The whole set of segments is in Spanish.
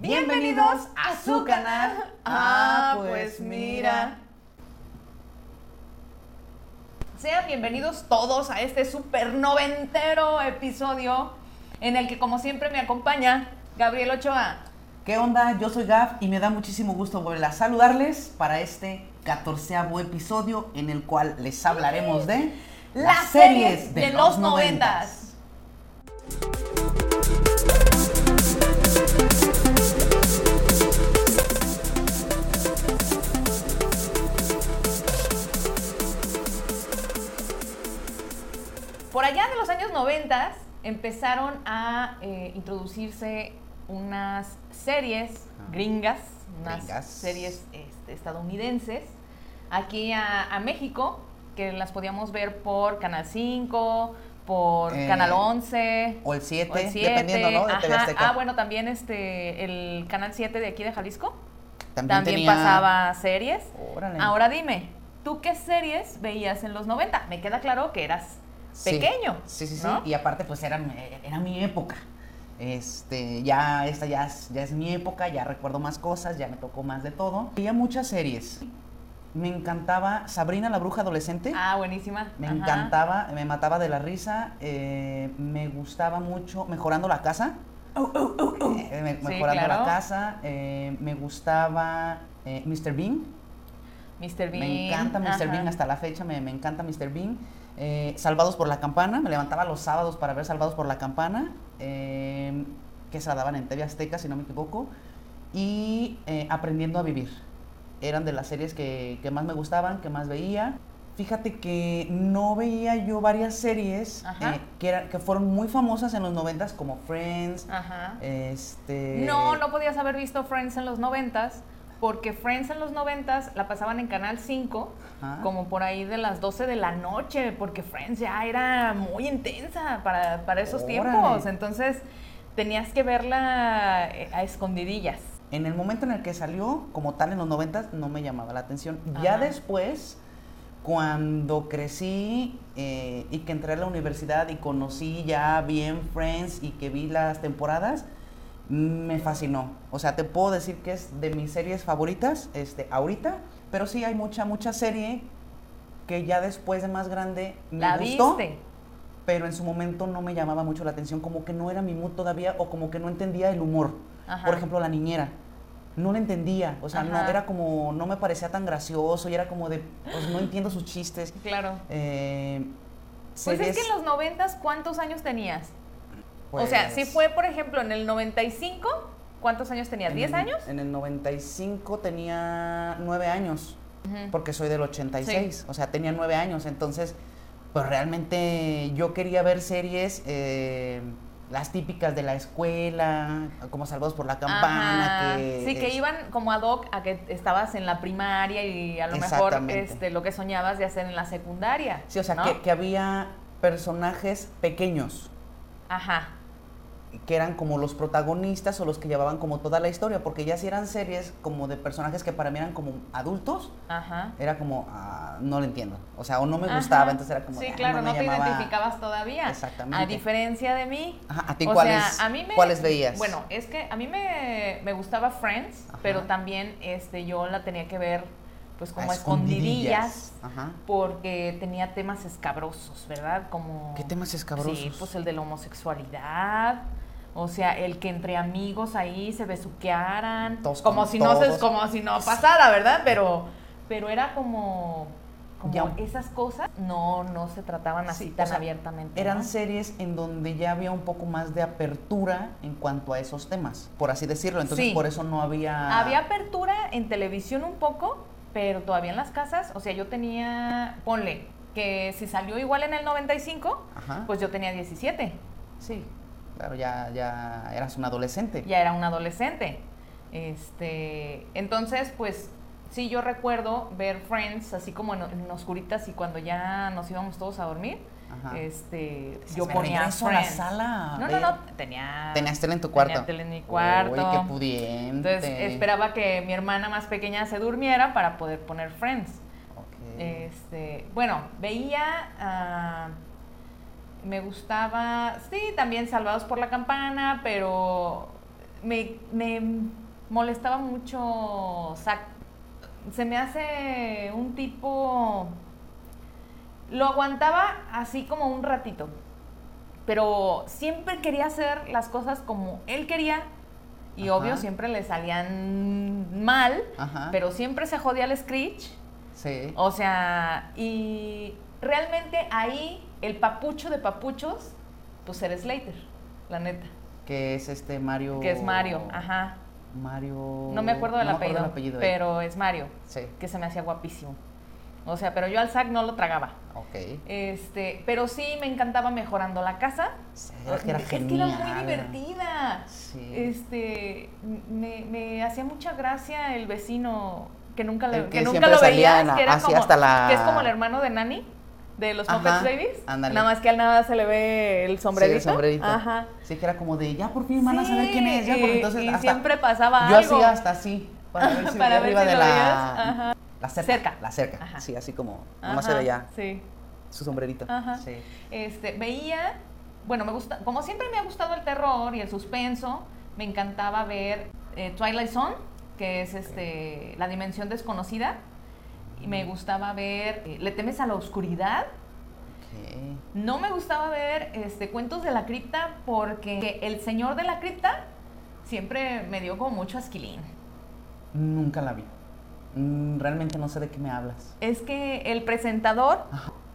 Bienvenidos a su canal. Ah, pues mira. Sean bienvenidos todos a este super noventero episodio en el que como siempre me acompaña Gabriel Ochoa. ¿Qué onda? Yo soy Gav y me da muchísimo gusto volver a saludarles para este catorceavo episodio en el cual les hablaremos de las series de, los noventas. Por allá de los años 90 empezaron a eh, introducirse unas series gringas, unas series este, estadounidenses, aquí a, México, que las podíamos ver por Canal 5, por eh, Canal 11. O el 7, dependiendo, ¿no? De TV Ah, bueno, también este, el Canal 7 de aquí de Jalisco. También, pasaba series. Ahora dime, ¿tú qué series veías en los 90? Me queda claro que eras pequeño. Sí, sí, sí. Y aparte, pues era, era mi época. Este, ya, esta ya es, ya es mi época, ya recuerdo más cosas, ya me tocó más de todo. Veía muchas series. Me encantaba Sabrina la bruja adolescente. Ah, buenísima. Me encantaba, me mataba de la risa. Eh, me gustaba mucho Mejorando la Casa. Oh, oh, oh, eh, mejorando la Casa. Eh, me gustaba Mr. Bean. Mr. Bean. Me encanta Mr. Bean hasta la fecha, me, me encanta Mr. Bean. Eh, Salvados por la Campana, me levantaba los sábados para ver Salvados por la Campana, eh, que se la daban en TV Azteca, si no me equivoco, y eh, Aprendiendo a Vivir. Eran de las series que, más me gustaban, que más veía. Fíjate que no veía yo varias series que, que fueron muy famosas en los noventas, como Friends. Este... No, no podías haber visto Friends en los noventas porque Friends en los noventas la pasaban en Canal 5, ah. como por ahí de las 12 de la noche, porque Friends ya era muy intensa para, esos tiempos. Entonces tenías que verla eh, a escondidillas. En el momento en el que salió, como tal en los noventas, no me llamaba la atención. Ya después, cuando crecí eh, y que entré a la universidad y conocí ya bien Friends y que vi las temporadas, me fascinó. O sea, te puedo decir que es de mis series favoritas este, ahorita, pero sí hay mucha, mucha serie que ya después de más grande me ¿La gustó, viste? pero en su momento no me llamaba mucho la atención, como que no era mi mood todavía o como que no entendía el humor. Por ejemplo, La Niñera. No la entendía, o sea, no era como, no me parecía tan gracioso y era como de, pues no entiendo sus chistes. Claro. Eh, pues es que en los noventas, ¿cuántos años tenías? O sea, si pues fue, por ejemplo, en el 95, ¿cuántos años tenías? ¿10 años? En el 95 tenía 9 años, porque soy del 86, o sea, tenía 9 años, entonces, pues realmente yo quería ver series... Eh, las típicas de la escuela, como Salvados por la Campana. Que sí, que iban como ad hoc a que estabas en la primaria y a lo mejor este, lo que soñabas de hacer en la secundaria. Sí, o sea, que, que, había personajes pequeños. Ajá que eran como los protagonistas o los que llevaban como toda la historia, porque ya si eran series como de personajes que para mí eran como adultos, era como, ah, no lo entiendo, o sea, o no me gustaba, entonces era como... Sí, claro, no, te identificabas todavía. Exactamente. A diferencia de mí. ¿a ti cuáles, a mí cuáles veías? Bueno, es que a mí me, me gustaba Friends, pero también este, yo la tenía que ver pues como escondidillas, porque tenía temas escabrosos, ¿verdad? Como ¿Qué temas escabrosos? Sí, pues el de la homosexualidad, o sea, el que entre amigos ahí se besuquearan, como si no se, como si no pasara, ¿verdad? Pero pero era como como esas cosas no no se trataban así tan abiertamente. Eran series en donde ya había un poco más de apertura en cuanto a esos temas, por así decirlo. Entonces, por eso no había Había apertura en televisión un poco, pero todavía en las casas, o sea, yo tenía, ponle, que si salió igual en el 95, pues yo tenía 17. Sí, claro, ya, ya eras un adolescente. Ya era un adolescente. Este, entonces, pues sí, yo recuerdo ver Friends así como en, en oscuritas y cuando ya nos íbamos todos a dormir este, yo ponía eso la sala. No, no, no, tenía Tenías tele en tu cuarto. Tenía tele en mi cuarto. Uy, qué pudiente. Entonces esperaba que mi hermana más pequeña se durmiera para poder poner Friends. Este, bueno, veía ah, me gustaba, sí, también Salvados por la Campana, pero me, me molestaba mucho. Se me hace un tipo... Lo aguantaba así como un ratito, pero siempre quería hacer las cosas como él quería y obvio siempre le salían mal, pero siempre se jodía el Screech. Sí. O sea, y realmente ahí el papucho de papuchos, pues eres Slater, la neta. Que es este Mario. Que es Mario, ajá. Mario. No me acuerdo del apellido, pero es Mario. Sí. Que se me hacía guapísimo. O sea, pero yo al Zack no lo tragaba. Ok. Este, pero sí me encantaba mejorando la casa. Sí, es que era es que era muy divertida. Sí. Este, me, me hacía mucha gracia el vecino que nunca, le, que, nunca lo veías, que era como, hasta la... que es como el hermano de Nani de los Muppets Babies. Nada más que al nada se le ve el sombrerito. Sí, el sombrerito. Ajá. Sí, que era como de, ya por fin van a saber quién es. Ya, porque entonces y siempre pasaba yo algo. Yo hacía hasta así, para ver si para arriba de la, Ajá. La cerca. La cerca, Ajá. sí, así como, nomás se veía sí. su sombrerito. Ajá. Sí. Este, veía, bueno, me gusta, como siempre me ha gustado el terror y el suspenso, me encantaba ver eh, Twilight Zone, que es este, la dimensión desconocida y me gustaba ver eh, ¿Le temes a la oscuridad? No me gustaba ver este, cuentos de la cripta porque el señor de la cripta siempre me dio como mucho asquilín. Nunca la vi. Mm, realmente no sé de qué me hablas. Es que el presentador...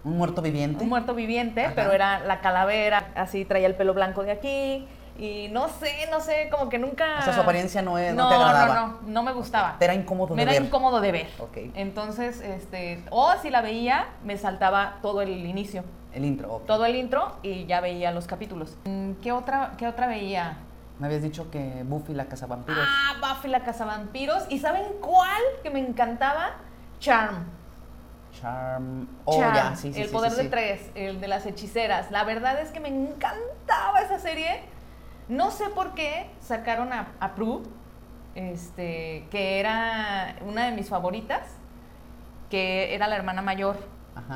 Un muerto viviente. Un muerto viviente, pero era la calavera, así traía el pelo blanco de aquí, y no sé, no sé, como que nunca... O sea, su apariencia no, es, no, te agradaba. No, no, no me gustaba. Te era incómodo de ver. Me era incómodo de ver. Ok. Entonces, este, o si la veía, me saltaba todo el inicio. El intro, Todo el intro y ya veía los capítulos. Mm, ¿Qué otra, qué otra veía? Me habías dicho que Buffy la cazavampiros. Ah, Buffy la cazavampiros. ¿Y saben cuál que me encantaba? Charm. Charm. Oh, ya, sí, sí. El poder de tres, el de las hechiceras. La verdad es que me encantaba esa serie no sé por qué sacaron a, a Prue, este, que era una de mis favoritas, que era la hermana mayor.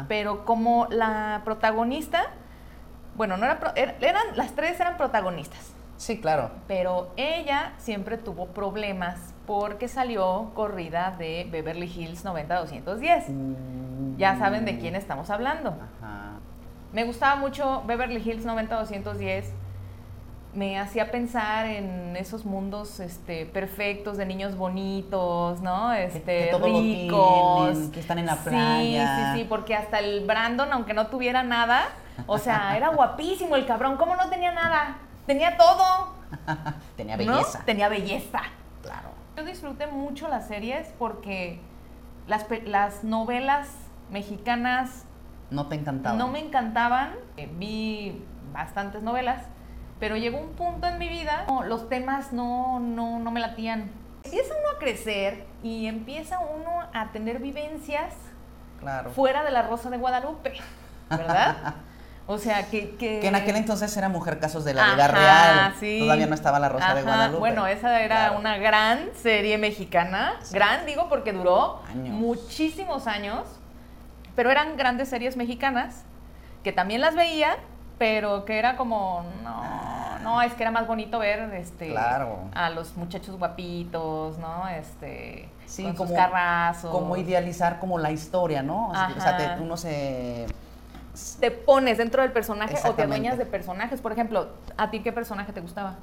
Pero como la protagonista, bueno, no era, er, eran, las tres eran protagonistas. Sí, claro. Pero ella siempre tuvo problemas porque salió corrida de Beverly Hills 90210. Mm. Ya saben de quién estamos hablando. Me gustaba mucho Beverly Hills 90210 me hacía pensar en esos mundos este, perfectos de niños bonitos, ¿no? Este, que, ricos. que están en la playa. Sí, sí, sí, porque hasta el Brandon, aunque no tuviera nada, o sea, era guapísimo el cabrón. ¿Cómo no tenía nada? Tenía todo. tenía belleza. Tenía belleza. Claro. Yo disfruté mucho las series porque las, las novelas mexicanas... No te encantaban. No me encantaban. Eh, vi bastantes novelas pero llegó un punto en mi vida, los temas no, no, no me latían. Empieza uno a crecer y empieza uno a tener vivencias claro. fuera de la Rosa de Guadalupe, ¿verdad? O sea, que, que... en aquel entonces era Mujer Casos de la Vida Real. Todavía no estaba la Rosa de Guadalupe. Bueno, esa era una gran serie mexicana. Gran, digo, porque duró muchísimos años. Pero eran grandes series mexicanas que también las veía pero que era como, no, no, es que era más bonito ver este, a los muchachos guapitos, ¿no? Este, con como, sus carrazos. Como idealizar como la historia, ¿no? O sea, uno se... Te pones dentro del personaje o te adueñas de personajes. Por ejemplo, ¿a ti qué personaje te gustaba?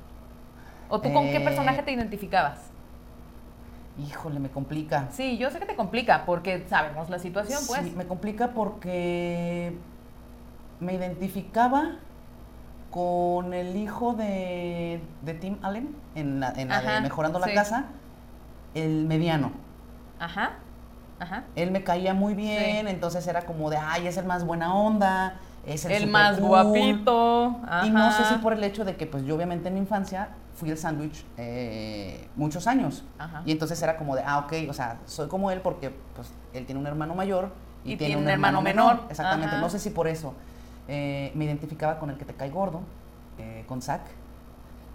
¿O tú con qué eh, personaje te identificabas? Híjole, me complica. Sí, yo sé que te complica porque sabemos la situación, pues. Sí, me complica porque me identificaba con el hijo de, Tim Allen en la, en de Mejorando la Casa, el mediano. Ajá. Ajá. Él me caía muy bien, entonces era como de, ay, es el más buena onda, es el, el más guapito. Y no sé si por el hecho de que, pues yo obviamente en mi infancia fui el sándwich eh, muchos años. Y entonces era como de, ah, ok, o sea, soy como él porque pues él tiene un hermano mayor y, tiene, un, hermano, menor. Exactamente, no sé si por eso. Eh, me identificaba con el que te cae gordo, eh, con Zack.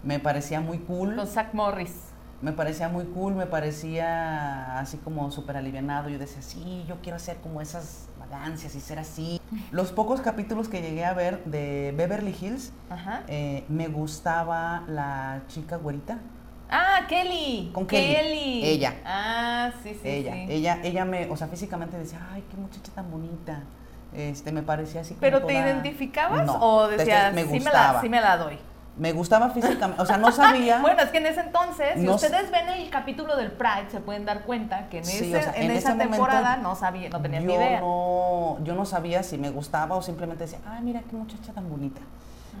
Me parecía muy cool. Con Zack Morris. Me parecía muy cool, me parecía así como súper alivianado. Yo decía, sí, yo quiero hacer como esas vagancias y ser así. Los pocos capítulos que llegué a ver de Beverly Hills, eh, me gustaba la chica güerita. Ah, Kelly. Con Kelly. Ella. Ah, sí, sí. Ella, sí. ella, ella me, o sea, físicamente decía, ay, qué muchacha tan bonita. Este, me parecía así como ¿Pero te identificabas No, o decías, me sí, me gustaba. la, sí me la doy? Me gustaba físicamente, o sea, no sabía. Bueno, es que en ese entonces, si No ustedes ven el capítulo del Pride, se pueden dar cuenta que en, Sí, ese- o sea, en en esa temporada no sabía, no tenías yo ni idea. No, yo no sabía si me gustaba o simplemente decía, ay, mira qué muchacha tan bonita.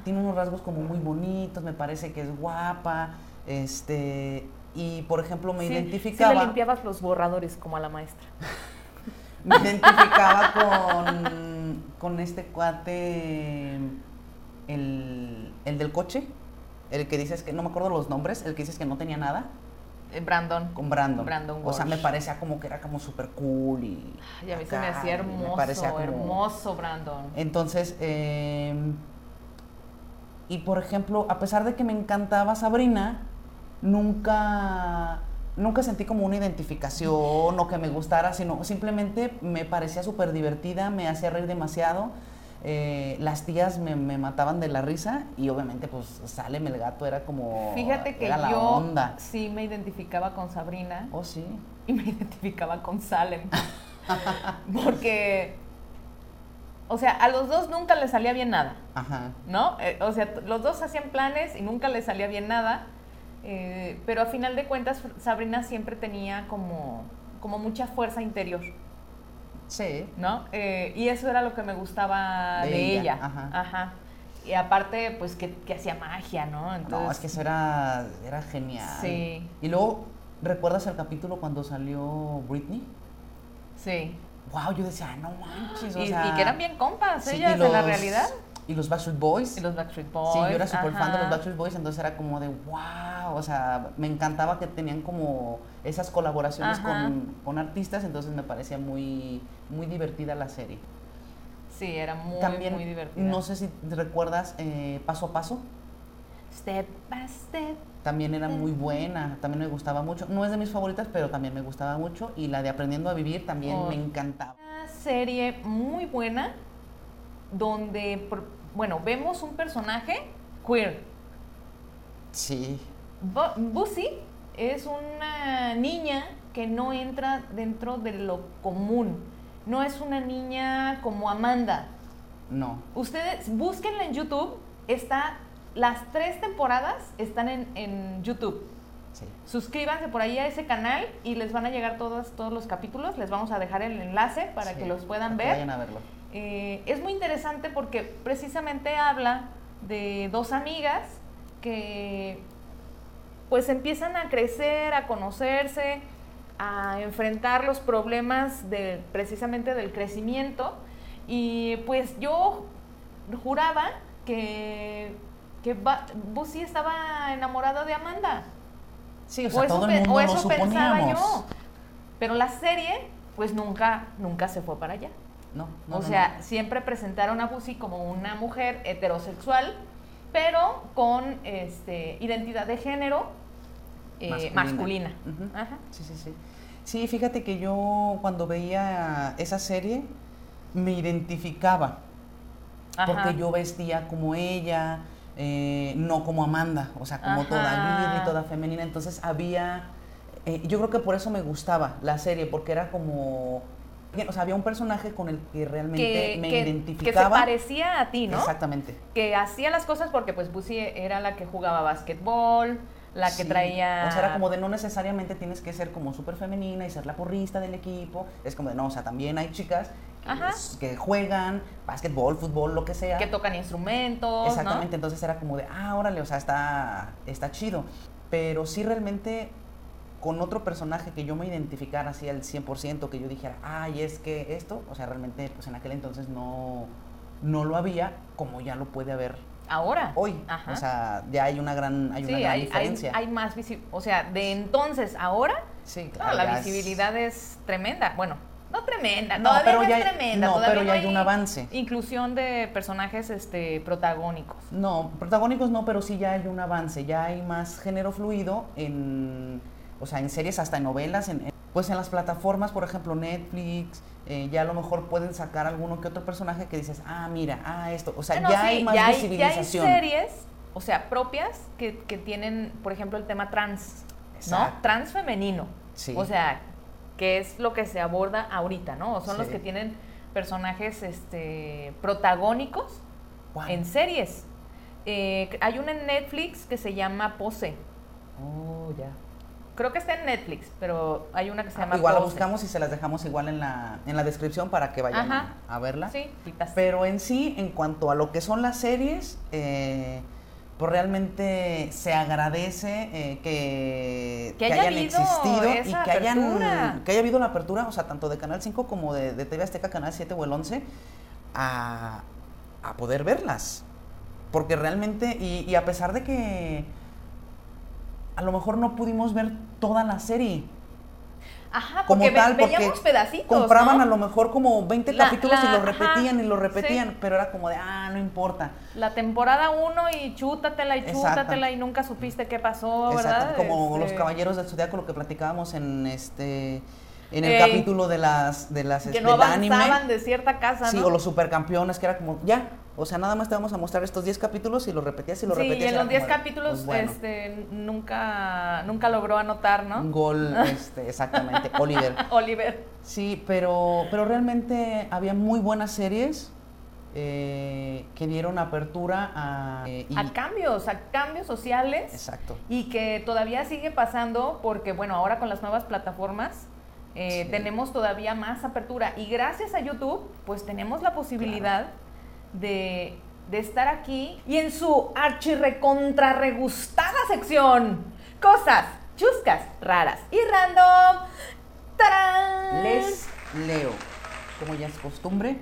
Tiene unos rasgos como muy bonitos, me parece que es guapa. Este, y por ejemplo, me Sí, Sí identificaba. le limpiabas los borradores como a la maestra. me identificaba con, con este cuate, el, el del coche, el que dices que, no me acuerdo los nombres, el que dices que no tenía nada, Eh, Brandon. con Brandon. Brandon o sea, me parecía como que era como súper cool y... Ay, a mí se me hacía y me hermoso, parecía como- hermoso Brandon. Entonces, eh, y por ejemplo, a pesar de que me encantaba Sabrina, nunca, nunca sentí como una identificación o que me gustara, sino simplemente me parecía súper divertida, me hacía reír demasiado. Eh, las tías me, me mataban de la risa y obviamente pues Salem el gato era como Fíjate que era la yo onda. sí me identificaba con Sabrina Oh, sí. y me identificaba con Salem. Porque, o sea, a los dos nunca les salía bien nada. Ajá. ¿no? Eh, o sea, los dos hacían planes y nunca les salía bien nada, eh, pero a final de cuentas Sabrina siempre tenía como, como mucha fuerza interior, Sí. ¿no? Eh, y eso era lo que me gustaba de, De ella. ella, ajá. Ajá. Y aparte, pues que, que hacía magia, ¿no? Entonces, no, es que eso era, era genial. Sí. Y luego, ¿recuerdas el capítulo cuando salió Britney? Sí. Wow, yo decía, "Ah, no manches, o Y, sea, y que eran bien compas sí, ellas y en la los- realidad. Y los Backstreet Boys. Y los Backstreet Boys. Sí, yo era súper fan de los. Backstreet Boys, entonces era como de wow, o sea, me encantaba que tenían como esas colaboraciones con, con artistas, entonces me parecía muy, muy divertida la serie. Sí, era muy, También, muy divertida. no sé si recuerdas eh, Paso a Paso, Step by step. también era muy buena, también me gustaba mucho. No es de mis favoritas, pero también me gustaba mucho. Y la de Aprendiendo a Vivir también Oh. me encantaba. Una serie muy buena donde, por- bueno, vemos un personaje queer. Sí, Bu- Bussy es una niña que no entra dentro de lo común. No es una niña como Amanda. no, Ustedes búsquenla en YouTube. Está, las tres temporadas están en, en YouTube. sí. Suscríbanse por ahí a ese canal y les van a llegar todos, todos los capítulos. Les vamos a dejar el enlace para sí, que los puedan ver. Vayan a verlo. Eh, es muy interesante porque precisamente habla de dos amigas que pues empiezan a crecer, a conocerse, a enfrentar los problemas de, precisamente del crecimiento. Y pues yo juraba que, que Bussy estaba enamorada de Amanda. Sí, o sea, eso todo el mundo o lo eso pensaba yo. Pero la serie, pues nunca, nunca se fue para allá. No, no, o no, sea, no. siempre presentaron a Bussy como una mujer heterosexual, pero con este, identidad de género eh, masculina. Ajá. Sí, sí, sí. Sí, fíjate que yo cuando veía esa serie me identificaba, Ajá. porque yo vestía como ella, eh, no como Amanda, o sea, como toda Ajá. libre y toda femenina. Entonces había, eh, yo creo que por eso me gustaba la serie, porque era como, o sea, había un personaje con el que realmente que, me que- que se identificaba. parecía a ti, ¿no? Exactamente. Que hacía las cosas porque pues Bussy era la que jugaba básquetbol, la que Sí. traía... O sea, era como de no necesariamente tienes que ser como súper femenina y ser la porrista del equipo. Es como de no, o sea, también hay chicas que, Ajá. es- que juegan básquetbol, fútbol, lo que sea. que tocan instrumentos, ¿no? Exactamente, entonces era como de, ah, órale, o sea, está, está chido. Pero sí realmente con otro personaje que yo me identificara así al 100%, que yo dijera, ay, es que esto, o sea, realmente pues en aquel entonces no, no lo había como ya lo puede haber Ahora. hoy. Ajá. O sea, ya hay una gran, hay una gran hay, diferencia. hay más visibilidad. O sea, de entonces a ahora, sí, claro, la es- visibilidad es tremenda. Bueno, no tremenda, No, todavía pero no ya es tremenda. no, todavía pero ya hay un avance. Inclusión de personajes este, protagónicos. No, protagónicos no, pero sí ya hay un avance, ya hay más género fluido en, o sea, en series, hasta en novelas, en, en- pues en las plataformas, por ejemplo, Netflix, eh, ya a lo mejor pueden sacar alguno que otro personaje que dices, ah, mira, ah, esto, o sea, ya sí, hay más ya hay- ya hay visibilización. series o sea, propias que, tienen, por ejemplo, el tema trans, ¿no? Trans femenino. Sí. O sea, que es lo que se aborda ahorita, ¿no? Son los que tienen personajes este, protagónicos en series. Eh, hay una en Netflix que se llama Pose. Oh, ya. Creo que está en Netflix, pero hay una que se ah, llama Igual la buscamos y se las dejamos igual en la, en la descripción para que vayan a verla. Sí, Pero en sí, en cuanto a lo que son las series, eh, pues realmente se agradece eh, que, que, hayan existido y que hayan que haya habido la apertura, o sea, tanto de Canal 5 como de, de TV Azteca, Canal 7 o el 11, a, a poder verlas. Porque realmente, y, a pesar de que a lo mejor no pudimos ver toda la serie, Ajá, porque como tal, veíamos pedacitos. Compraban a lo mejor como 20 capítulos y lo repetían y lo repetían, pero era como de, ah, no importa. La temporada 1 y chútatela y chútatela y nunca supiste qué pasó, ¿verdad? Como los este caballeros del zodiaco, lo que platicábamos en este en el capítulo de las de las que no avanzaban de cierta casa, Sí, o los supercampeones que era como ya, o sea, nada más te vamos a mostrar estos 10 capítulos y lo repetías y lo repetías. Sí, y en los 10 capítulos pues, este, nunca, nunca logró anotar, ¿no? Gol, este, exactamente, Oliver. Oliver. Sí, pero, pero realmente había muy buenas series. Eh, que dieron apertura a, eh, a cambios, a cambios sociales. Exacto. Y que todavía sigue pasando porque, bueno, ahora con las nuevas plataformas eh, tenemos todavía más apertura. Y gracias a YouTube, pues tenemos la posibilidad de, estar aquí y en su archirrecontrarregustada sección. Cosas chuscas, raras y random. ¡Tarán! Les leo, como ya es costumbre,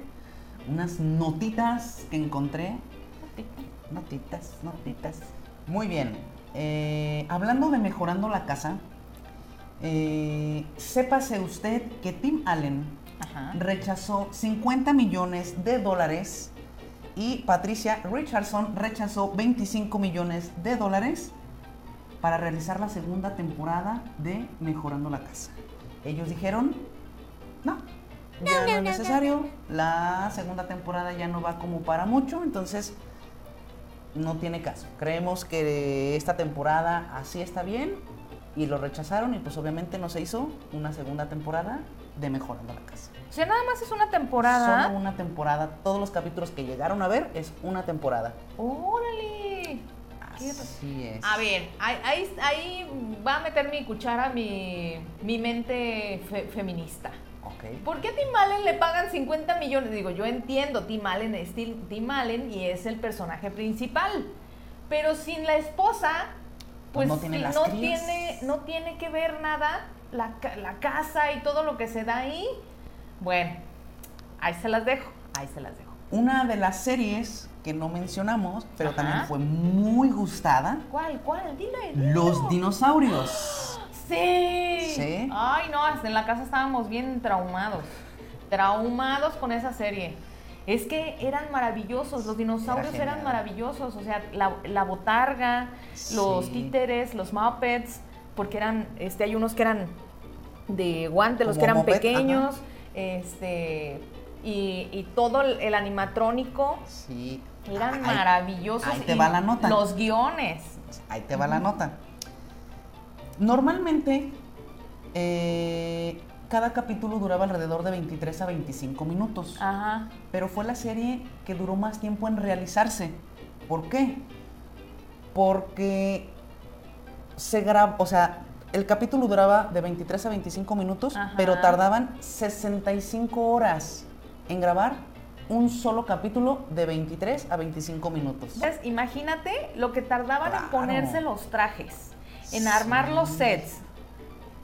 unas notitas que encontré. Notitas, notitas. Muy bien. Eh, hablando de mejorando la casa, eh, sépase usted que Tim Allen rechazó 50 millones de dólares y Patricia Richardson rechazó 25 millones de dólares para realizar la segunda temporada de Mejorando la Casa. Ellos dijeron, no, ya no, es necesario, la segunda temporada ya no va como para mucho, entonces no tiene caso. Creemos que esta temporada así está bien y lo rechazaron y pues obviamente no se hizo una segunda temporada de Mejorando la Casa. O sea, nada más es una temporada. Solo una temporada. Todos los capítulos que llegaron a ver es una temporada. ¡Órale! Así es. A ver, ahí, ahí, va a meter mi cuchara mi, mi mente feminista. Okay. ¿Por qué a Tim Allen le pagan 50 millones? Digo, yo entiendo, Tim Allen es Tim Allen y es el personaje principal. Pero sin la esposa, pues, no, tiene, no, tiene, no tiene que ver nada la, la casa y todo lo que se da ahí. Bueno, ahí se las dejo, ahí se las dejo. Una de las series que no mencionamos, pero también fue muy gustada. ¿Cuál, cuál? Dile. Los dinosaurios. Sí. Sí. Ay, no, en la casa estábamos bien traumados. Traumados con esa serie. Es que eran maravillosos, los dinosaurios eran maravillosos, o sea, la, botarga, los títeres, los muppets, porque eran, este, hay unos que eran de guante, los que eran pequeños este y, todo el, animatrónico sí. eran maravillosos. Ahí te va la nota. Los guiones. Ahí te va la nota. Normalmente, eh, cada capítulo duraba alrededor de 23 a 25 minutos. Ajá. Pero fue la serie que duró más tiempo en realizarse. ¿Por qué? Porque se grabó, o sea, el capítulo duraba de 23 a 25 minutos, pero tardaban 65 horas en grabar un solo capítulo de 23 a 25 minutos. Entonces, imagínate lo que tardaban en ponerse los trajes, en armar los sets,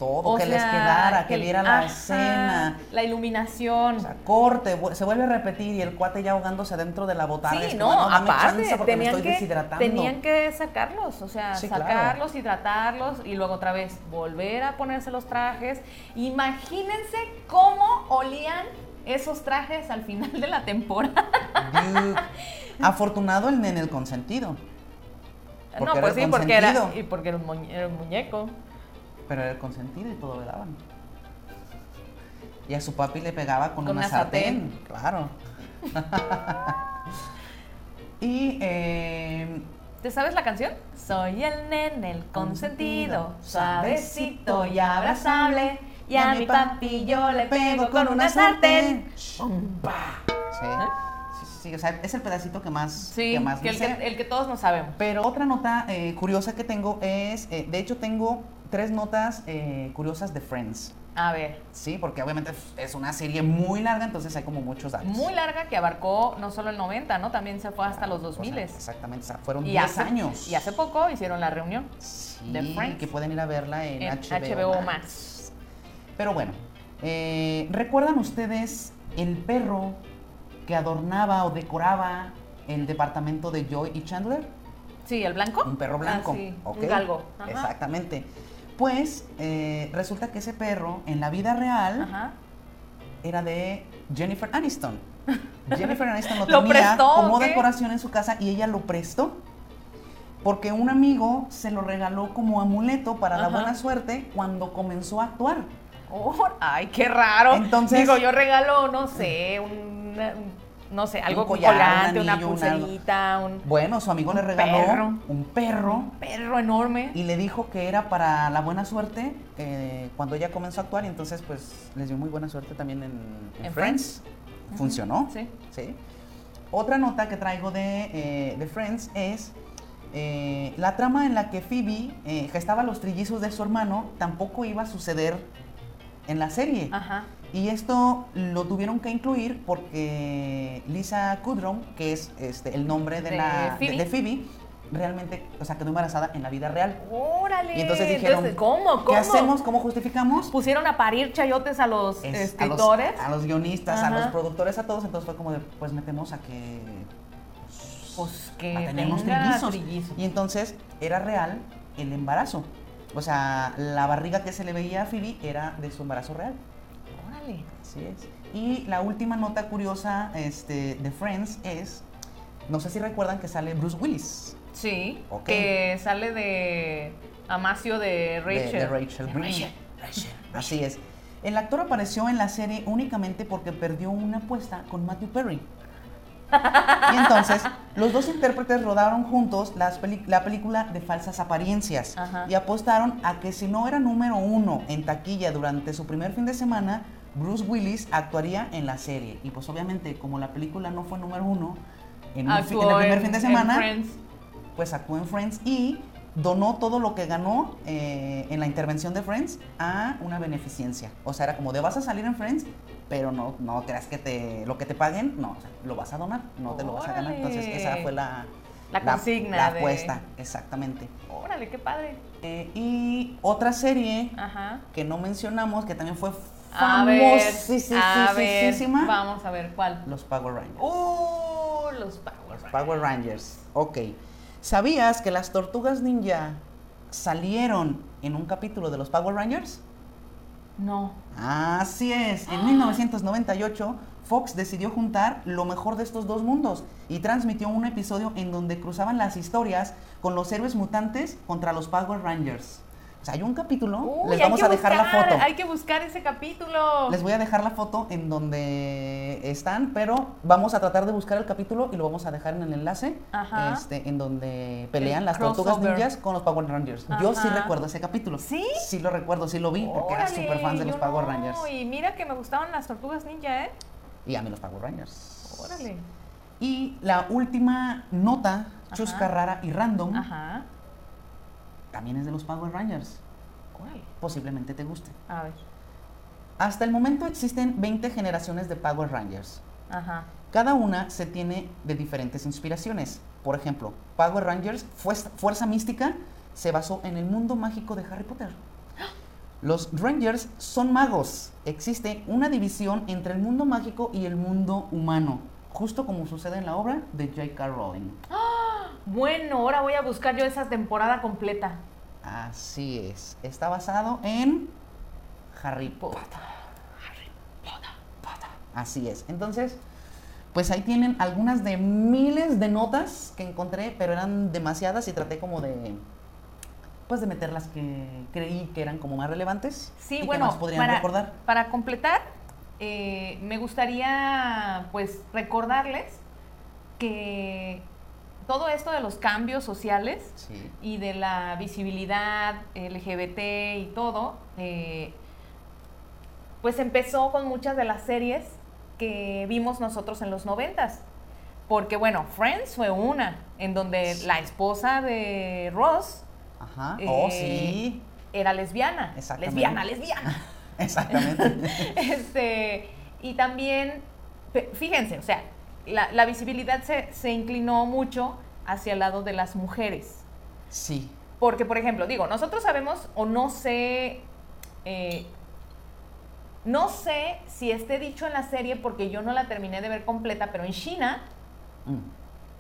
todo, que les quedara, que, viera la escena. La iluminación. O sea, corte, se vuelve a repetir y el cuate ya ahogándose dentro de la botarga. Sí, no, aparte, tenían, que, tenían que sacarlos, o sea, sacarlos, hidratarlos y luego otra vez volver a ponerse los trajes. Imagínense cómo olían esos trajes al final de la temporada. Afortunado el en el consentido. no, pues sí, porque era, y porque era un muñeco. Pero era el consentido y todo le daban. Y a su papi le pegaba con, una, sartén. Claro. y eh, ¿Te sabes la canción? Soy el nene, el consentido, suavecito y abrazable. Y a mi papi yo le pego con una sartén. Sí. Sí, o sea, es el pedacito que más, Sí, que más que el, que, el que todos no sabemos. Pero otra nota eh, curiosa que tengo es, eh, de hecho tengo tres notas eh, curiosas de Friends. A ver, Sí, porque obviamente es una serie muy larga, entonces hay como muchos datos. muy larga que abarcó no solo el 90, ¿no? También se fue hasta los O sea, 2000. exactamente, o sea, fueron Y 10 hace, años. y hace poco hicieron la reunión Sí, de Friends. que pueden ir a verla en, en HBO, HBO, Max. Pero bueno, eh, ¿recuerdan ustedes el perro que adornaba o decoraba el departamento de Joy y Chandler? Sí, el blanco. Un perro blanco. Ah, sí, ¿ok? Un galgo. Ajá. Exactamente. Pues eh, resulta que ese perro en la vida real Ajá. era de Jennifer Aniston. Jennifer Aniston lo, ¿Lo tenía prestó como qué? decoración en su casa y ella lo prestó porque un amigo se lo regaló como amuleto para la buena suerte cuando comenzó a actuar. Oh, ay, qué raro. Entonces- Digo, yo regalo, no sé, un, un- no sé, algo con collar, un colgante, una anillo, un algo. pulserita, un Bueno, su amigo le Un regaló perro. un perro perro enorme. y le dijo que era para la buena suerte eh, cuando ella comenzó a actuar y entonces pues les dio muy buena suerte también en, en ¿En Friends. Funcionó. Sí. Sí. Otra nota que traigo de, eh, de Friends es eh, la trama en la que Phoebe eh, gestaba los trillizos de su hermano tampoco iba a suceder en la serie. Ajá. Y esto lo tuvieron que incluir porque Lisa Kudrow, que es este, el nombre de, De la, Phoebe. de Phoebe, realmente, o sea, quedó embarazada en la vida real. Órale. Y entonces dijeron, ¿cómo? ¿Cómo? ¿qué hacemos? ¿Cómo justificamos? Pusieron a parir chayotes a los Es- a los- escritores. A los, guionistas, a los productores, a todos. Entonces fue como de, pues metemos a que Pues que a trillizos. trillizos. Y entonces era real el embarazo. O sea, la barriga que se le veía a Phoebe era de su embarazo real. Así es. Y la última nota curiosa este, de Friends es, no sé si recuerdan que sale Bruce Willis. Sí. Que sale de Amacio de de- Rachel. De, Rachel. De Green. Así es. El actor apareció en la serie únicamente porque perdió una apuesta con Matthew Perry. Y entonces, los dos intérpretes rodaron juntos las la película de falsas apariencias Ajá. y apostaron a que si no era número uno en taquilla durante su primer fin de semana, Bruce Willis actuaría en la serie. Y pues obviamente, como la película no fue número uno en, un fi- en el primer en- fin de semana, pues actuó en Friends y donó todo lo que ganó eh, en la intervención de Friends a una beneficencia. O sea, era como de vas a salir en Friends, pero no, no creas que te, lo que te paguen, no, o sea, lo vas a donar, no te lo vas a ganar. Entonces esa fue la, La consigna la de- apuesta, exactamente. Órale, qué padre. Eh, y otra serie Ajá. que no mencionamos, que también fue A ver, a ver, famosísima, vamos a ver cuál. los Power Rangers. Uh, los Power Los Rangers. Power Rangers. Ok. ¿Sabías que las tortugas ninja salieron en un capítulo de los Power Rangers? No. Así es. En 1998, Fox decidió juntar lo mejor de estos dos mundos y transmitió un episodio en donde cruzaban las historias con los héroes mutantes contra los Power Rangers. O sea, hay un capítulo, Uy, les vamos a dejar la foto. Hay que buscar ese capítulo. Les voy a dejar la foto en donde están, pero vamos a tratar de buscar el capítulo y lo vamos a dejar en el enlace, Ajá. este, en donde pelean El las tortugas ninjas con los Power Rangers. Yo sí recuerdo ese capítulo. ¿Sí? Sí lo recuerdo, sí lo vi porque era súper fan de los Power no, Rangers. Y mira que me gustaban las tortugas ninja, ¿eh? Y a mí los Power Rangers. Órale. Y la última nota, chusca, Ajá. rara y random, Ajá. También es de los Power Rangers. Órale. Posiblemente te guste. A ver. Hasta el momento existen 20 generaciones de Power Rangers. Ajá. Cada una se tiene de diferentes inspiraciones. Por ejemplo, Power Rangers, Fuerza, Fuerza Mística, se basó en el mundo mágico de Harry Potter. Los Rangers son magos. Existe una división entre el mundo mágico y el mundo humano, justo como sucede en la obra de J.K. Rowling. Bueno, ahora voy a buscar yo esa temporada completa. Así es. Está basado en Harry Potter. Así es. Entonces, pues ahí tienen algunas de miles de notas que encontré, pero eran demasiadas y traté como de pues de meter las que creí que eran como más relevantes Sí, y que bueno, más podrían para, recordar. para completar, eh, me gustaría pues recordarles que todo esto de los cambios sociales y de la visibilidad LGBT y todo, eh, pues empezó con muchas de las series que vimos nosotros en los noventas. Porque bueno, Friends fue una, en donde la esposa de Ross Ajá. oh, sí. era lesbiana. Lesbiana, lesbiana. Exactamente. este, y también, fíjense, o sea, la, visibilidad se, inclinó mucho hacia el lado de las mujeres. Sí. Porque, por ejemplo, digo, nosotros sabemos o no sé, eh, no sé si esté dicho en la serie porque yo no la terminé de ver completa, pero en China... Mm.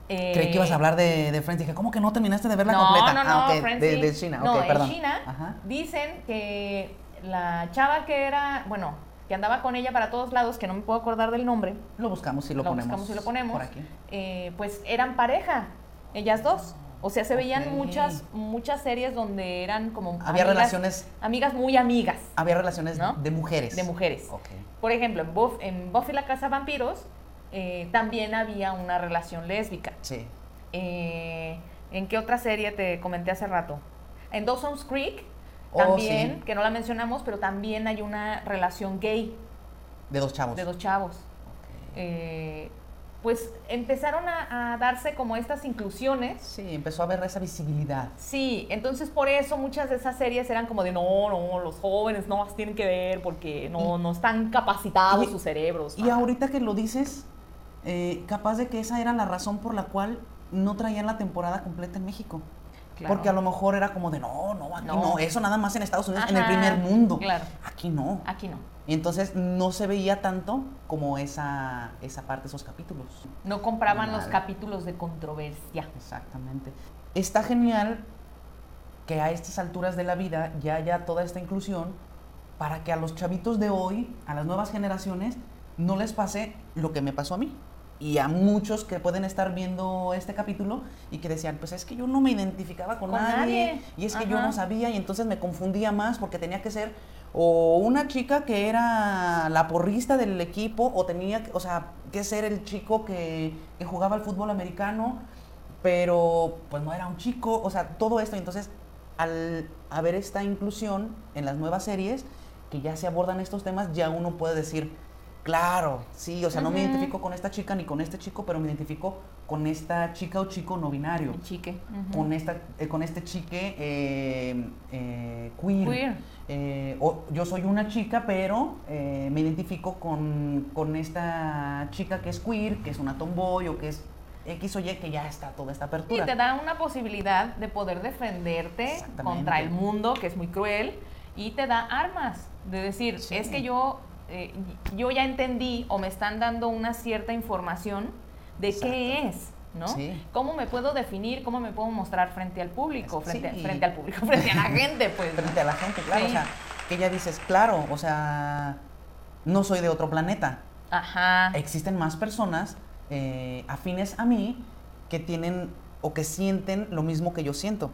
Eh, Creí que ibas a hablar de, de Friends. Dije, ¿cómo que no terminaste de verla completa? No, no, ah, no, de, de, China. No, en China dicen que la chava que era, bueno, que andaba con ella para todos lados, que no me puedo acordar del nombre. Lo buscamos y lo, ponemos. Lo buscamos y lo ponemos. Por aquí. Eh, pues eran pareja, ellas dos. O sea, se veían muchas, muchas series donde eran como. Había relaciones. Amigas muy amigas. Había relaciones de mujeres. De mujeres. Por ejemplo, en, Buff, en Buffy la Casa Vampiros eh, también había una relación lésbica. Sí. Eh, ¿En qué otra serie te comenté hace rato? En Dawson's Creek Oh, también, que no la mencionamos, pero también hay una relación gay. De dos chavos. De dos chavos. Eh, pues empezaron a, darse como estas inclusiones. Sí, empezó a haber esa visibilidad. Sí, entonces por eso muchas de esas series eran como de no, no, los jóvenes no las tienen que ver porque no, no están capacitados sus cerebros. Y ahorita que lo dices, eh, capaz de que esa era la razón por la cual no traían la temporada completa en México. Porque a lo mejor era como de, no, no, aquí no, eso nada más en Estados Unidos, en el primer mundo. Claro. Aquí no. Aquí no. Y entonces no se veía tanto como esa, esa parte, esos capítulos. No compraban los capítulos de controversia. Exactamente. Está genial que a estas alturas de la vida ya haya toda esta inclusión para que a los chavitos de hoy, a las nuevas generaciones, no les pase lo que me pasó a mí y a muchos que pueden estar viendo este capítulo y que decían, pues es que yo no me identificaba con, nadie, y es que yo no sabía y entonces me confundía más porque tenía que ser o una chica que era la porrista del equipo o tenía, o sea, que ser el chico que, que jugaba al fútbol americano, pero pues no era un chico, o sea, todo esto. Entonces, al haber esta inclusión en las nuevas series, que ya se abordan estos temas, ya uno puede decir, Claro, sí, o sea, no me identifico con esta chica ni con este chico, pero me identifico con esta chica o chico no binario. Chique. Con, esta, eh, con este chique eh, eh, queer. o, yo soy una chica, pero me identifico con, con, esta chica que es queer, que es una tomboy o que es X o Y, que ya está toda esta apertura. Y te da una posibilidad de poder defenderte contra el mundo, que es muy cruel, y te da armas de decir, es que yo eh, yo ya entendí o me están dando una cierta información de qué es, ¿no? ¿Cómo me puedo definir, cómo me puedo mostrar frente al público, frente, frente al público, frente a la gente, pues? Frente a la gente, claro, o sea, que ya dices, claro, o sea, no soy de otro planeta. Ajá. Existen más personas eh, afines a mí que tienen o que sienten lo mismo que yo siento,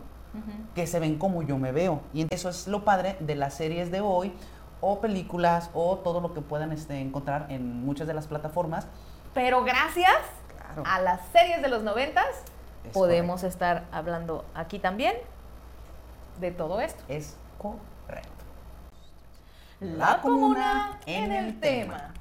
que se ven como yo me veo. Y eso es lo padre de las series de hoy o películas o todo lo que puedan este, encontrar en muchas de las plataformas. Pero gracias a las series de los noventas podemos estar hablando aquí también de todo esto. Es correcto. La, comuna, en el tema.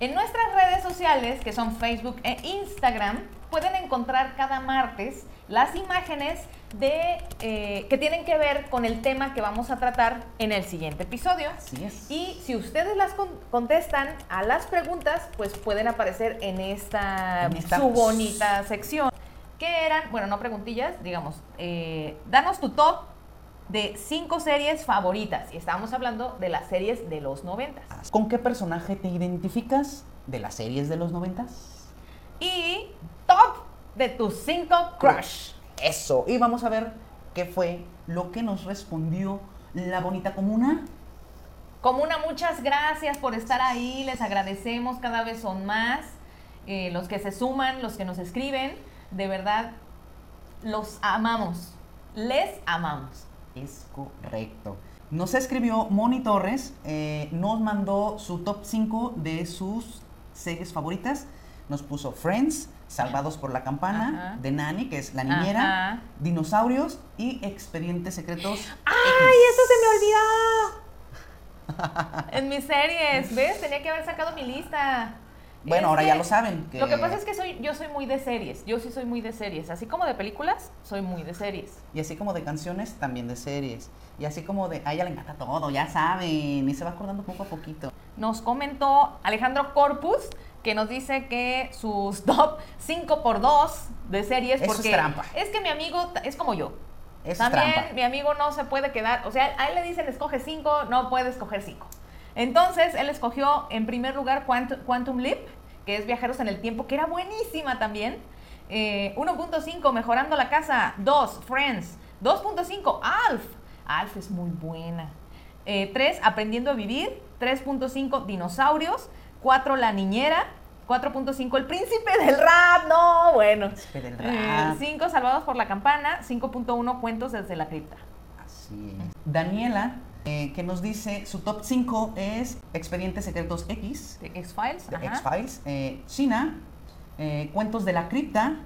En nuestras redes sociales, que son Facebook e Instagram, pueden encontrar cada martes las imágenes de, eh, que tienen que ver con el tema que vamos a tratar en el siguiente episodio. Así es. Y si ustedes las contestan a las preguntas, pues pueden aparecer en esta, su bonita sección. Que eran, bueno, no preguntillas, digamos, eh, danos tu top de cinco series favoritas. Y estábamos hablando de las series de los noventas. ¿Con qué personaje te identificas de las series de los noventas? Y de tus cinco crush. Eso. Y vamos a ver qué fue lo que nos respondió la bonita comuna. Comuna, muchas gracias por estar ahí. Les agradecemos, cada vez son más eh, los que se suman, los que nos escriben. De verdad, los amamos. Les amamos. Es correcto. Nos escribió Moni Torres, eh, nos mandó su top 5 de sus series favoritas. Nos puso Friends, Salvados por la Campana, de Nani, que es la niñera, Dinosaurios y Expedientes Secretos. ¡Ay, eso se me olvidó! en mis series, ¿ves? Tenía que haber sacado mi lista. Bueno, ahora ya lo saben. Lo que pasa es que soy, yo soy muy de series. Yo sí soy muy de series. Así como de películas, soy muy de series. Y así como de canciones, también de series. Y así como de, a ella le encanta todo, ya saben. Y se va acordando poco a poquito. Nos comentó Alejandro Corpus que nos dice que sus top 5 por 2 de series. Eso porque es trampa. Es que mi amigo es como yo. Es También mi amigo no se puede quedar. O sea, a él le dicen escoge 5, no puede escoger 5. Entonces, él escogió en primer lugar Quantum, Leap, que es Viajeros en el Tiempo, que era buenísima también. 1.5, eh, Mejorando la Casa. 2, Friends. 2.5, Alf. Alf es muy buena. 3, eh, Aprendiendo a Vivir. 3.5, Dinosaurios. 4, La Niñera. 4.5, El Príncipe del Rap. No, bueno. 5, eh, Salvados por la Campana. 5.1, Cuentos desde la cripta. Así es. Daniela eh, que nos dice su top 5 es Expedientes Secretos X. De X-Files. X-Files. Eh, China, Cuentos de la Cripta,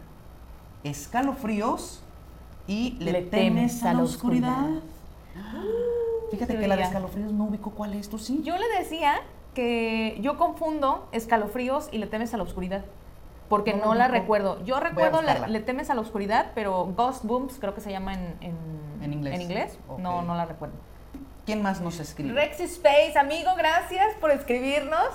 Escalofríos y Le, temes a la oscuridad. Fíjate que la de Escalofríos no ubico cuál es, ¿tú sí? Yo le decía que yo confundo Escalofríos y Le temes a la oscuridad porque no, la recuerdo. Yo recuerdo Le temes a la oscuridad, pero Ghost Booms creo que se llama en, en, inglés. En inglés. No, no la recuerdo. ¿Quién más nos escribe? Rexy Space, amigo, gracias por escribirnos.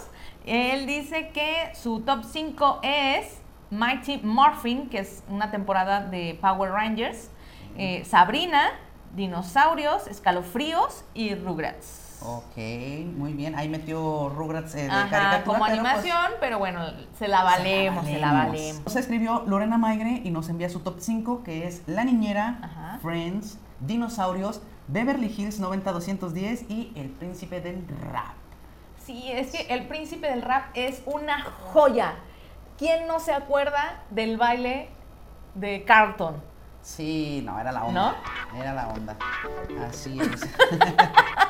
Él dice que su top 5 es Mighty Morphin, que es una temporada de Power Rangers, eh, Sabrina, Dinosaurios, Escalofríos y Rugrats. Ok, muy bien. Ahí metió Rugrats eh, de Ajá, Como pues animación, pero bueno, se la valemos, se la valemos. Nos escribió Lorena Maigre y nos envía su top 5, que es La Niñera, Friends, Dinosaurios, Beverly Hills 90210 y El Príncipe del Rap. Sí, es que El Príncipe del Rap es una joya. ¿Quién no se acuerda del baile de Carlton? Sí, no, era la onda. ¿No? Era la onda. Así es.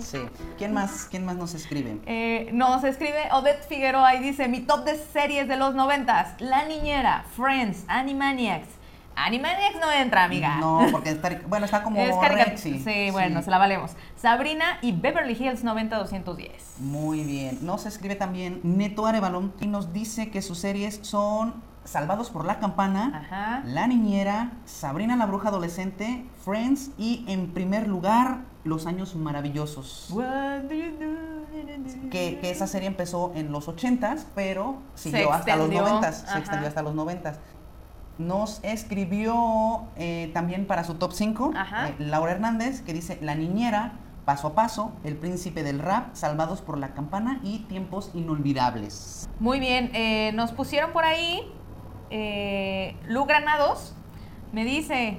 sí. ¿Quién más, quién más nos escribe? Eh, nos escribe Odette Figueroa y dice: Mi top de series de los noventas: La Niñera, Friends, Animaniacs, Animaniacs no entra, amiga. No, porque está, bueno, está como es Sí, bueno, se la valemos. Sabrina y Beverly Hills 90210. Muy bien. Nos escribe también Neto Arevalón y nos dice que sus series son Salvados por la Campana, La Niñera, Sabrina la Bruja Adolescente, Friends y en primer lugar Los Años Maravillosos. Que, que, esa serie empezó en los 80s, pero siguió hasta los 90s. Se extendió hasta los 90s nos escribió eh, también para su top 5 eh, Laura Hernández, que dice La niñera, Paso a Paso, El Príncipe del Rap, Salvados por la Campana y Tiempos Inolvidables. Muy bien, eh, nos pusieron por ahí Lu Granados. Me dice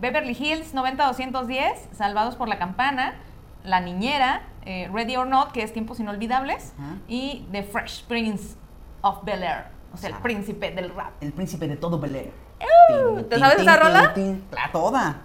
Beverly Hills 90210, Salvados por la Campana, La Niñera, Ready or Not, que es Tiempos Inolvidables, y The Fresh Prince of Bel Air. O sea, el príncipe del rap. El príncipe de todo Bel ¿Te sabes esa rola? La toda.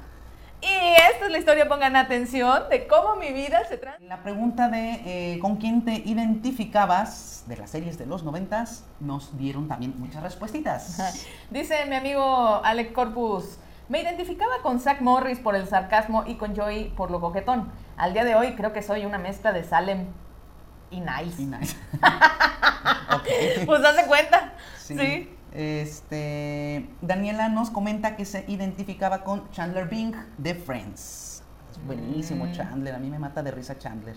Y esta es la historia, pongan atención, de cómo mi vida se trata. La pregunta de eh, con quién te identificabas de las series de los noventas nos dieron también muchas respuestas. Dice mi amigo Alec Corpus, me identificaba con Zach Morris por el sarcasmo y con Joey por lo coquetón. Al día de hoy creo que soy una mezcla de Salem y nice. Y nice. Pues hace cuenta. Sí. Este, Daniela nos comenta que se identificaba con Chandler Bing de Friends. Es buenísimo mm. Chandler, a mí me mata de risa Chandler.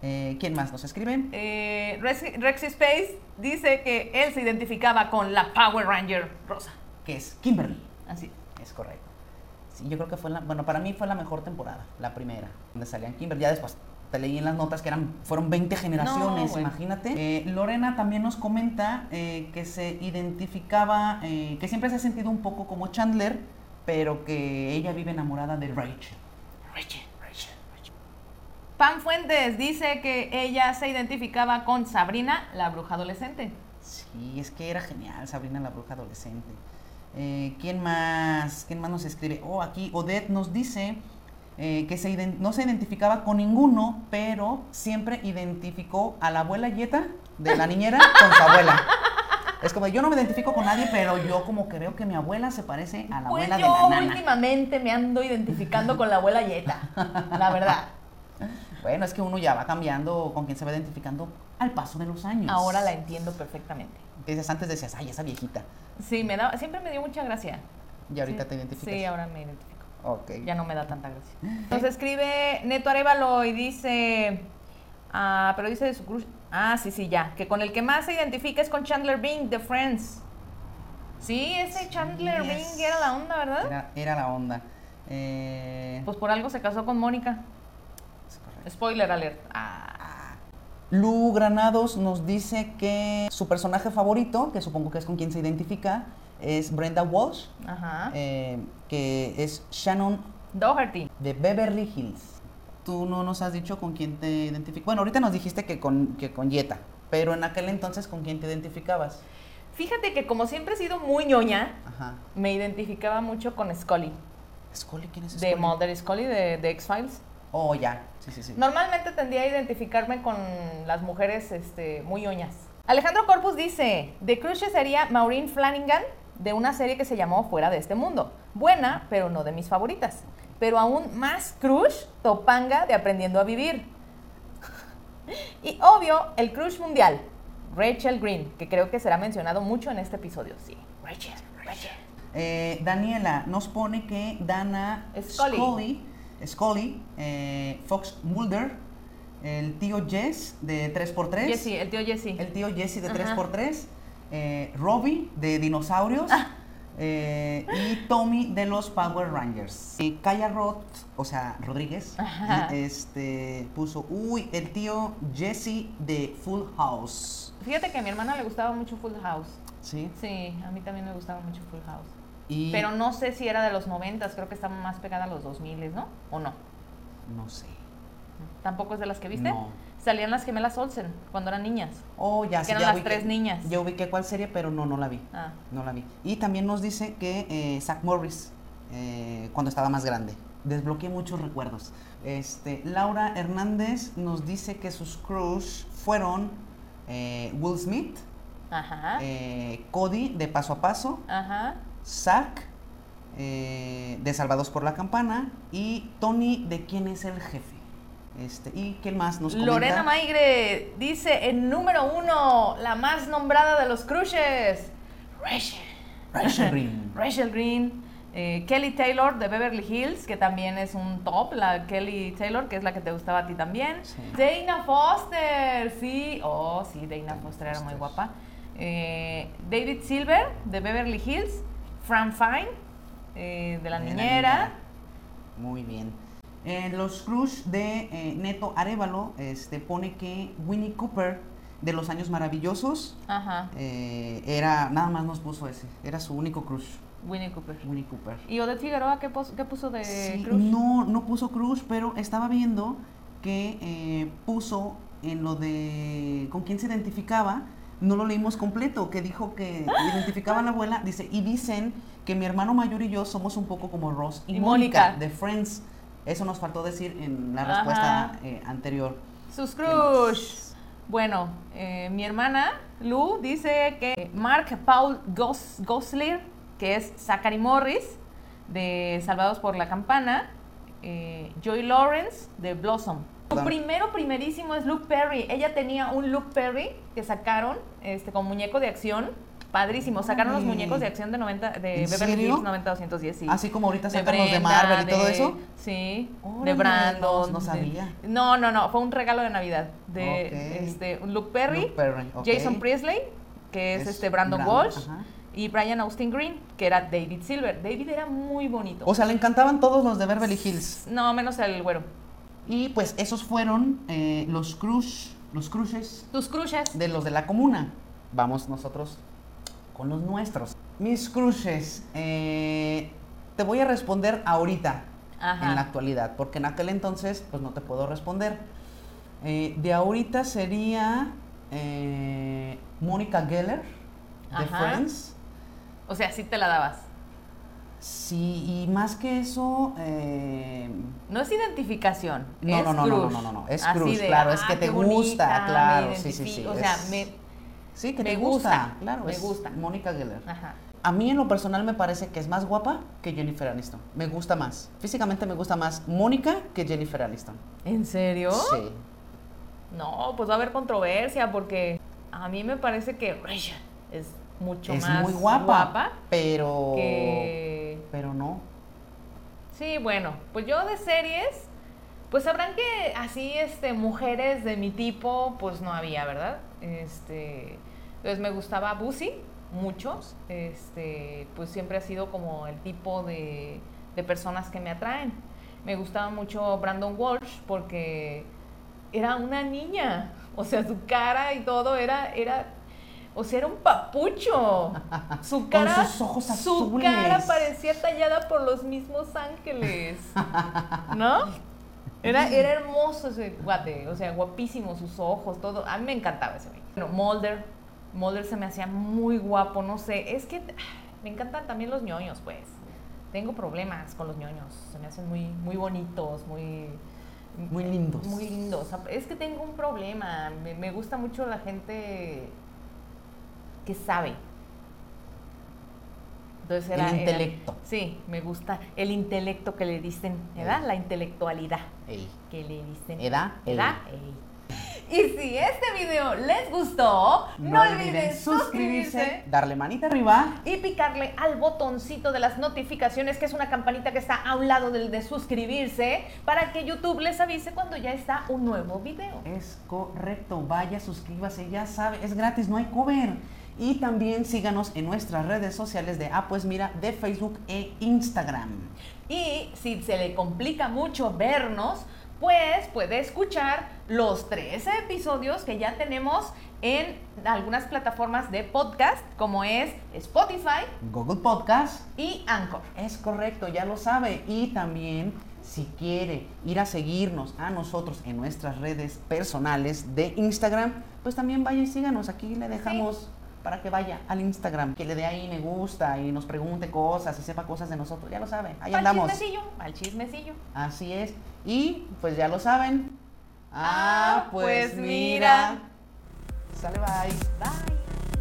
Eh, ¿Quién más nos escribe? Eh, Rexy, Space dice que él se identificaba con la Power Ranger rosa. Que es Kimberly. Así. Es correcto. Sí, yo creo que fue la, bueno, para mí fue la mejor temporada, la primera, donde salían Kimberly. Ya después te leí en las notas que eran fueron 20 generaciones, imagínate. Eh, Lorena también nos comenta eh, que se identificaba, eh, que siempre se ha sentido un poco como Chandler, pero que ella vive enamorada de Rachel. Rachel, Rachel, Rachel. Pam Fuentes dice que ella se identificaba con Sabrina, la bruja adolescente. Sí, es que era genial, Sabrina, la bruja adolescente. ¿Quién más? ¿Quién más nos escribe? Oh, aquí Odette nos dice eh, que se no se identificaba con ninguno, pero siempre identificó a la abuela Yeta de la niñera con su abuela. Es como, yo no me identifico con nadie, pero yo como que veo que mi abuela se parece a la Pues abuela de yo la nana. últimamente me ando identificando con la abuela Yeta, la verdad. Bueno, es que uno ya va cambiando con quien se va identificando al paso de los años. Ahora la entiendo perfectamente. Dices, antes decías, ay, esa viejita. Sí, me da, siempre me dio mucha gracia. Y ahorita Sí. te identificas. Sí, ahora me identifico. Ok. Ya no me da tanta gracia. Entonces escribe Neto Arevalo y dice, ah, pero dice de su crush, ah, sí, sí, ya, que con el que más se identifica es con Chandler Bing de Friends. Sí, ese Chandler Bing era la onda, ¿verdad? Era, era la onda. Eh, Pues por algo se casó con Mónica. es correcto. Spoiler alert. Ah, Lu Granados nos dice que su personaje favorito, que supongo que es con quien se identifica, es Brenda Walsh, ajá. eh, que es Shannon Doherty. de Beverly Hills. Tú no nos has dicho con quién te identificas. Bueno, ahorita nos dijiste que con, que con Yeta, pero en aquel entonces con quién te identificabas. Fíjate que como siempre he sido muy ñoña, Ajá. me identificaba mucho con Scully, Scully, ¿quién es de Scully? Mulder Scully de, de X-Files. Oh, ya. Sí, sí, sí. Normalmente tendría a identificarme con las mujeres este, muy ñoñas. Alejandro Corpus dice, de crush sería Maureen Flanagan de una serie que se llamó Fuera de este mundo. Buena, pero no de mis favoritas. Pero aún más crush, Topanga de Aprendiendo a Vivir. Y obvio, el crush mundial, Rachel Green, que creo que será mencionado mucho en este episodio. Sí, Rachel, Rachel. Eh, Daniela nos pone que Dana Scully. Scully, Scully, eh, Fox Mulder, el tío Jess de 3x3, Jesse, el tío Jesse. el tío Jesse de Ajá. 3x3, eh, Robbie de Dinosaurios Ah. eh, y Tommy de los Power Rangers. Y Kaya Roth, o sea, Rodríguez, Ajá. este, puso, uy, el tío Jesse de Full House. Fíjate que a mi hermana le gustaba mucho Full House. ¿Sí? Sí, a mí también me gustaba mucho Full House. Y Pero no sé si era de los 90, creo que está más pegada a los 2000, ¿no? ¿O no? no sé. ¿Tampoco es de las que viste? No. Salían las gemelas Olsen cuando eran niñas. Oh, ya Que sí, eran ya las ubiqué- tres niñas. Ya ubiqué cuál serie, pero no, no la vi. Ah, No la vi. Y también nos dice que eh, Zach Morris, eh, cuando estaba más grande. Desbloqueé muchos recuerdos. Este, Laura Hernández nos dice que sus crush fueron eh, Will Smith, ajá, eh, Cody de Paso a Paso, ajá. Zack eh, de Salvados por la Campana y Tony de Quién es el Jefe. Este, ¿Y quién más nos comenta? Lorena Maigre dice en número uno, la más nombrada de los crushes, Rachel. Rachel Green. Rachel Green. eh, Kelly Taylor de Beverly Hills, que también es un top, la Kelly Taylor, que es la que te gustaba a ti también. Sí. Dana Foster, sí, oh, sí, Dana Dana Foster era muy guapa. Eh, David Silver de Beverly Hills, Fran Fine eh, de la niñera. Muy bien. Eh, los crush de eh, Neto Arevalo este, pone que Winnie Cooper de los años maravillosos Ajá, eh, era, nada más nos puso ese, era su único crush, Winnie Cooper. Winnie Cooper. ¿Y Odette Figueroa qué, pos- qué puso de Sí, crush? no, no puso crush, pero estaba viendo que eh, puso en lo de con quién se identificaba, no lo leímos completo, que dijo que identificaba a la abuela, dice, y dicen que mi hermano mayor y yo somos un poco como Ross y, Mónica. de Friends. Eso nos faltó decir en la respuesta eh, anterior. Sus crush. Bueno, eh, mi hermana Lu dice que Mark Paul Gos Gosling, que es Zachary Morris, de Salvados por la Campana, eh, Joy Lawrence, de Blossom. Su primero, primerísimo es Luke Perry. Ella tenía un Luke Perry que sacaron este, con muñeco de acción. Padrísimo. Sacaron los muñecos de acción de 90 de ¿En Beverly? Hills 90-210, sí. Así como ahorita De sacan los de Marvel y todo de- eso. Sí, de Brandon. no- no de- sabía. no, no, no, fue un regalo de Navidad de este, Luke Perry, Luke Perry, ok. Jason Priestley, que es, Es este Brandon, Brandon, Walsh, ajá. y Brian Austin Green, que era David Silver. David era muy bonito. O sea, le encantaban todos los de Beverly Hills. no, menos el güero. Y pues esos fueron eh, los crush, los crushes Tus crushes. de los de la comuna. Vamos nosotros con los nuestros. Mis crushes, eh, te voy a responder ahorita, Ajá. en la actualidad, porque en aquel entonces pues no te puedo responder. Eh, de ahorita sería eh, Mónica Geller, de Ajá. Friends. O sea, sí te la dabas. Sí, y más que eso, eh, No es identificación. No, es no, no, no, no, no, no, es de, claro, es que "Ah, te gusta, claro, sí, sí, identifico". sí, O sea, me, Sí, que me te gusta, gusta. Claro, me es gusta. Mónica Geller. Ajá. A mí en lo personal me parece que es más guapa que Jennifer Aniston. Me gusta más. Físicamente me gusta más Mónica que Jennifer Aniston. ¿En serio? Sí. No, pues va a haber controversia porque a mí me parece que Rachel es mucho es más muy guapa, pero que... pero no. Sí, bueno, pues yo de series, pues sabrán que así, este, mujeres de mi tipo, pues no había, ¿verdad? Este, entonces me gustaba Bussy mucho, este, pues siempre ha sido como el tipo de, de personas que me atraen. Me gustaba mucho Brandon Walsh porque era una niña, o sea, su cara y todo era, era, o sea, era un papucho. Su cara, Con sus ojos su azules. cara parecía tallada por los mismos ángeles, ¿no? Era, era hermoso ese guate, o sea, guapísimo, sus ojos, todo. A mí me encantaba ese güey. Bueno, Mulder, Mulder se me hacía muy guapo, no sé, es que me encantan también los ñoños, pues. Tengo problemas con los ñoños, se me hacen muy, muy bonitos, muy... Muy lindos. Muy lindos. Es que tengo un problema. Me, me gusta mucho la gente que sabe. Entonces era, El era- intelecto. sí, me gusta el intelecto que le dicen, ¿verdad? Ey. La intelectualidad Ey. que le dicen. Edad. ¿Edad? Ey. Y si este video les gustó, no, olviden suscribirse darle manita arriba y picarle al botoncito de las notificaciones, que es una campanita que está a un lado del de suscribirse, para que YouTube les avise cuando ya está un nuevo video. Es correcto, vaya, suscríbase, ya sabe, es gratis, no hay cover. Y también síganos en nuestras redes sociales de Ah, pues mira, de Facebook e Instagram. Y si se le complica mucho vernos, pues puede escuchar los 13 episodios que ya tenemos en algunas plataformas de podcast, como es Spotify Google Podcast. y Anchor. Es correcto, ya lo sabe. Y también, si quiere ir a seguirnos a nosotros en nuestras redes personales de Instagram, pues también vaya y síganos. Aquí le dejamos para que vaya al Instagram, que le dé ahí me gusta y nos pregunte cosas y sepa cosas de nosotros. Ya lo sabe, ahí Al andamos. chismecillo, al chismecillo. Así es. Y pues ya lo saben. Ah, pues mira. Sale bye. Bye.